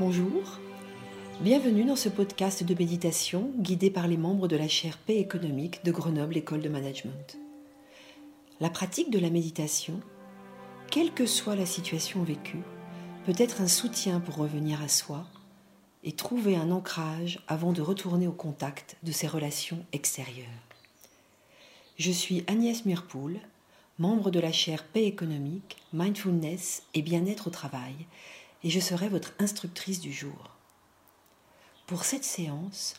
Bonjour, bienvenue dans ce podcast de méditation guidé par les membres de la chaire paix économique de Grenoble École de Management. La pratique de la méditation, quelle que soit la situation vécue, peut être un soutien pour revenir à soi et trouver un ancrage avant de retourner au contact de ses relations extérieures. Je suis Agnès Murpoul, membre de la chaire Paix économique, Mindfulness et bien-être au travail, et je serai votre instructrice du jour. Pour cette séance,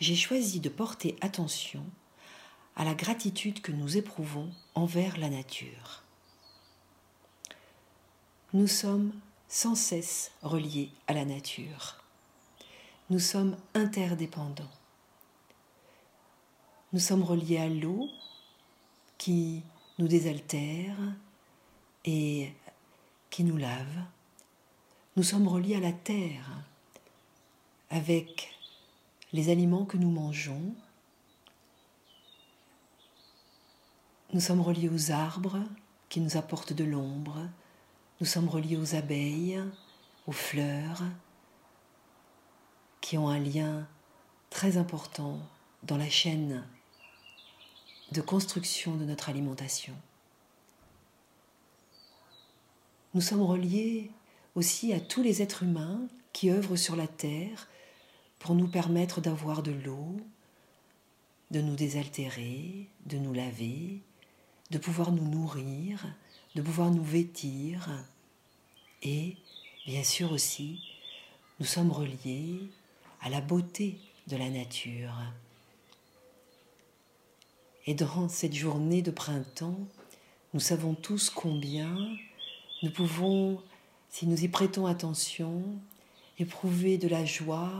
j'ai choisi de porter attention à la gratitude que nous éprouvons envers la nature. Nous sommes sans cesse reliés à la nature. Nous sommes interdépendants. Nous sommes reliés à l'eau qui nous désaltère et qui nous lave. Nous sommes reliés à la terre avec les aliments que nous mangeons. Nous sommes reliés aux arbres qui nous apportent de l'ombre. Nous sommes reliés aux abeilles, aux fleurs, qui ont un lien très important dans la chaîne de construction de notre alimentation. Nous sommes reliés aussi à tous les êtres humains qui œuvrent sur la terre pour nous permettre d'avoir de l'eau, de nous désaltérer, de nous laver, de pouvoir nous nourrir, de pouvoir nous vêtir. Et, bien sûr aussi, nous sommes reliés à la beauté de la nature. Et dans cette journée de printemps, nous savons tous combien nous pouvons si nous y prêtons attention, éprouver de la joie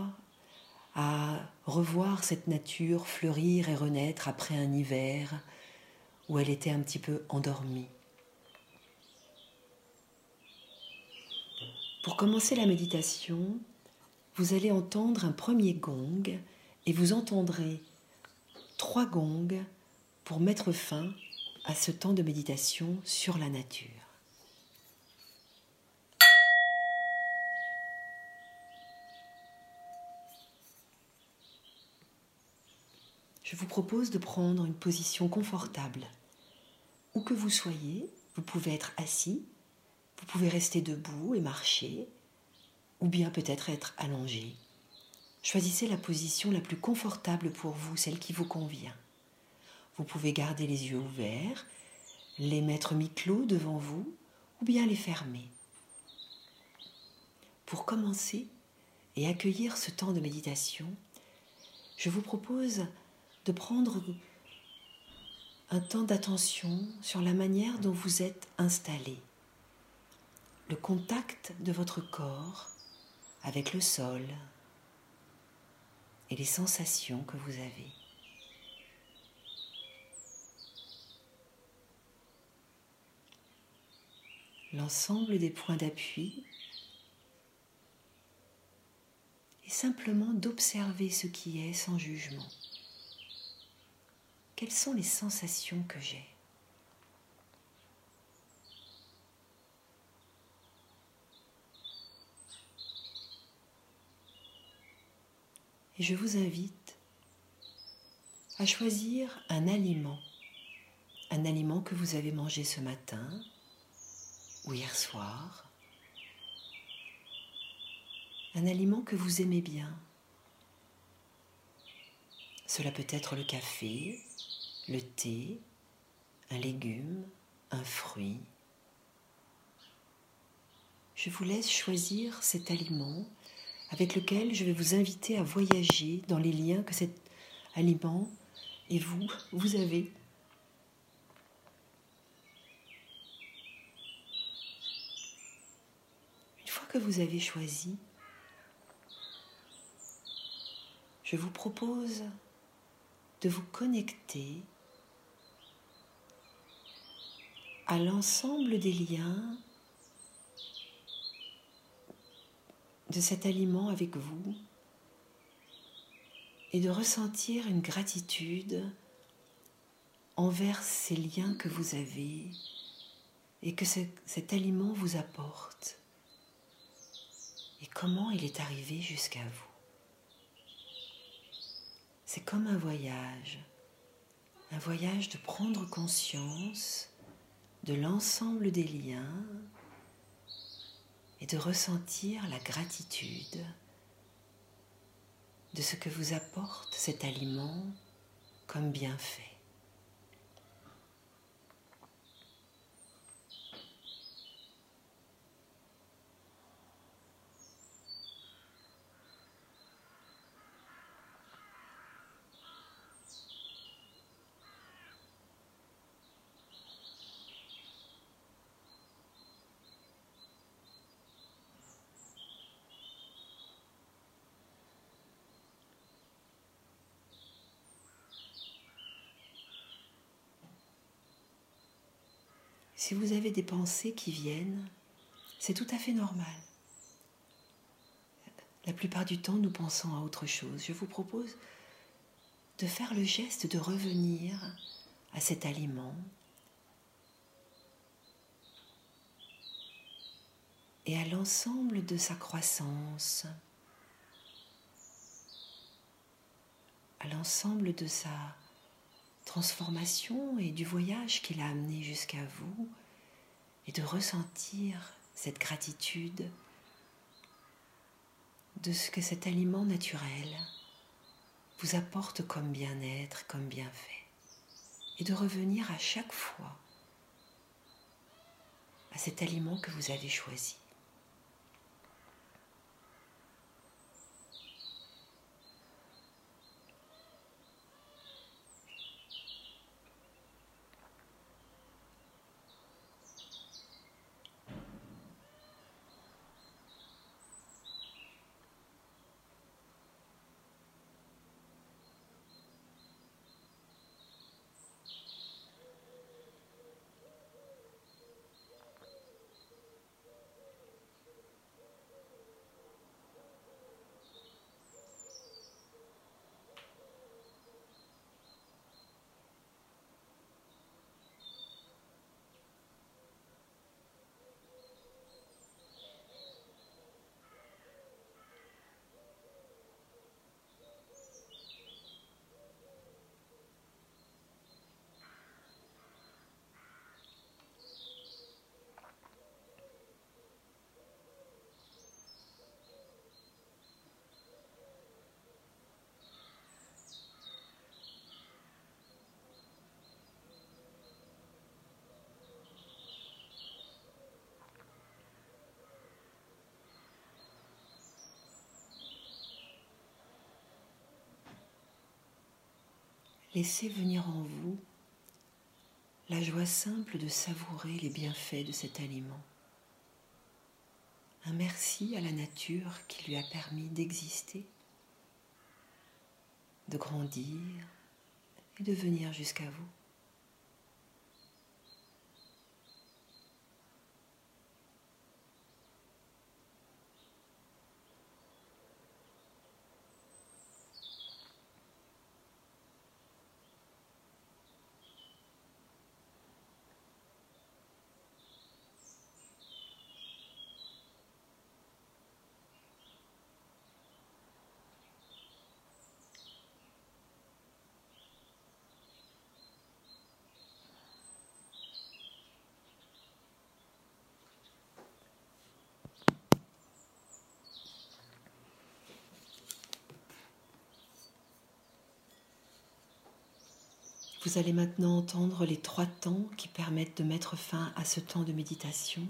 à revoir cette nature fleurir et renaître après un hiver où elle était un petit peu endormie. Pour commencer la méditation, vous allez entendre un premier gong et vous entendrez trois gongs pour mettre fin à ce temps de méditation sur la nature. Je vous propose de prendre une position confortable. Où que vous soyez, vous pouvez être assis, vous pouvez rester debout et marcher, ou bien peut-être être allongé. Choisissez la position la plus confortable pour vous, celle qui vous convient. Vous pouvez garder les yeux ouverts, les mettre mi-clos devant vous, ou bien les fermer. Pour commencer et accueillir ce temps de méditation, je vous propose de prendre un temps d'attention sur la manière dont vous êtes installé, le contact de votre corps avec le sol et les sensations que vous avez. L'ensemble des points d'appui est simplement d'observer ce qui est sans jugement quelles sont les sensations que j'ai Et je vous invite à choisir un aliment, un aliment que vous avez mangé ce matin ou hier soir, un aliment que vous aimez bien. Cela peut être le café, le thé, un légume, un fruit. Je vous laisse choisir cet aliment avec lequel je vais vous inviter à voyager dans les liens que cet aliment et vous, vous avez. Une fois que vous avez choisi, je vous propose de vous connecter à l'ensemble des liens de cet aliment avec vous et de ressentir une gratitude envers ces liens que vous avez et que cet aliment vous apporte. et comment il est arrivé jusqu'à vous? C'est comme un voyage, un voyage de prendre conscience de l'ensemble des liens et de ressentir la gratitude de ce que vous apporte cet aliment comme bienfait. Si vous avez des pensées qui viennent, c'est tout à fait normal. La plupart du temps, nous pensons à autre chose. Je vous propose de faire le geste de revenir à cet aliment et à l'ensemble de sa croissance, à l'ensemble de sa transformation et du voyage qu'il a amené jusqu'à vous et de ressentir cette gratitude de ce que cet aliment naturel vous apporte comme bien-être, comme bienfait, et de revenir à chaque fois à cet aliment que vous avez choisi. Laissez venir en vous la joie simple de savourer les bienfaits de cet aliment. Un merci à la nature qui lui a permis d'exister, de grandir et de venir jusqu'à vous. Vous allez maintenant entendre les trois temps qui permettent de mettre fin à ce temps de méditation.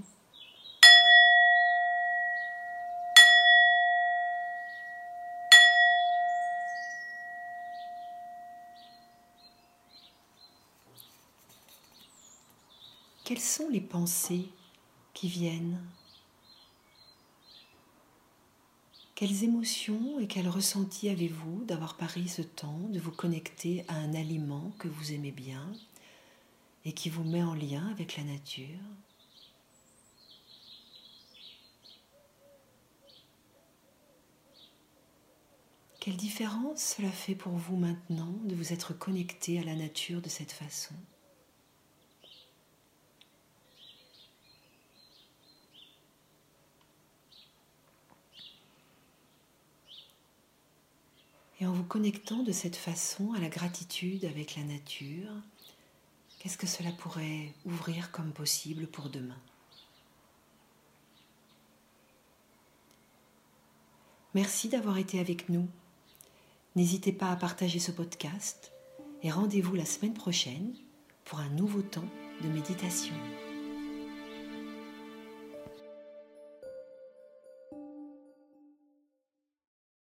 Quelles sont les pensées qui viennent Quelles émotions et quels ressentis avez-vous d'avoir pari ce temps de vous connecter à un aliment que vous aimez bien et qui vous met en lien avec la nature? Quelle différence cela fait pour vous maintenant de vous être connecté à la nature de cette façon? Et en vous connectant de cette façon à la gratitude avec la nature, qu'est-ce que cela pourrait ouvrir comme possible pour demain? Merci d'avoir été avec nous. N'hésitez pas à partager ce podcast et rendez-vous la semaine prochaine pour un nouveau temps de méditation.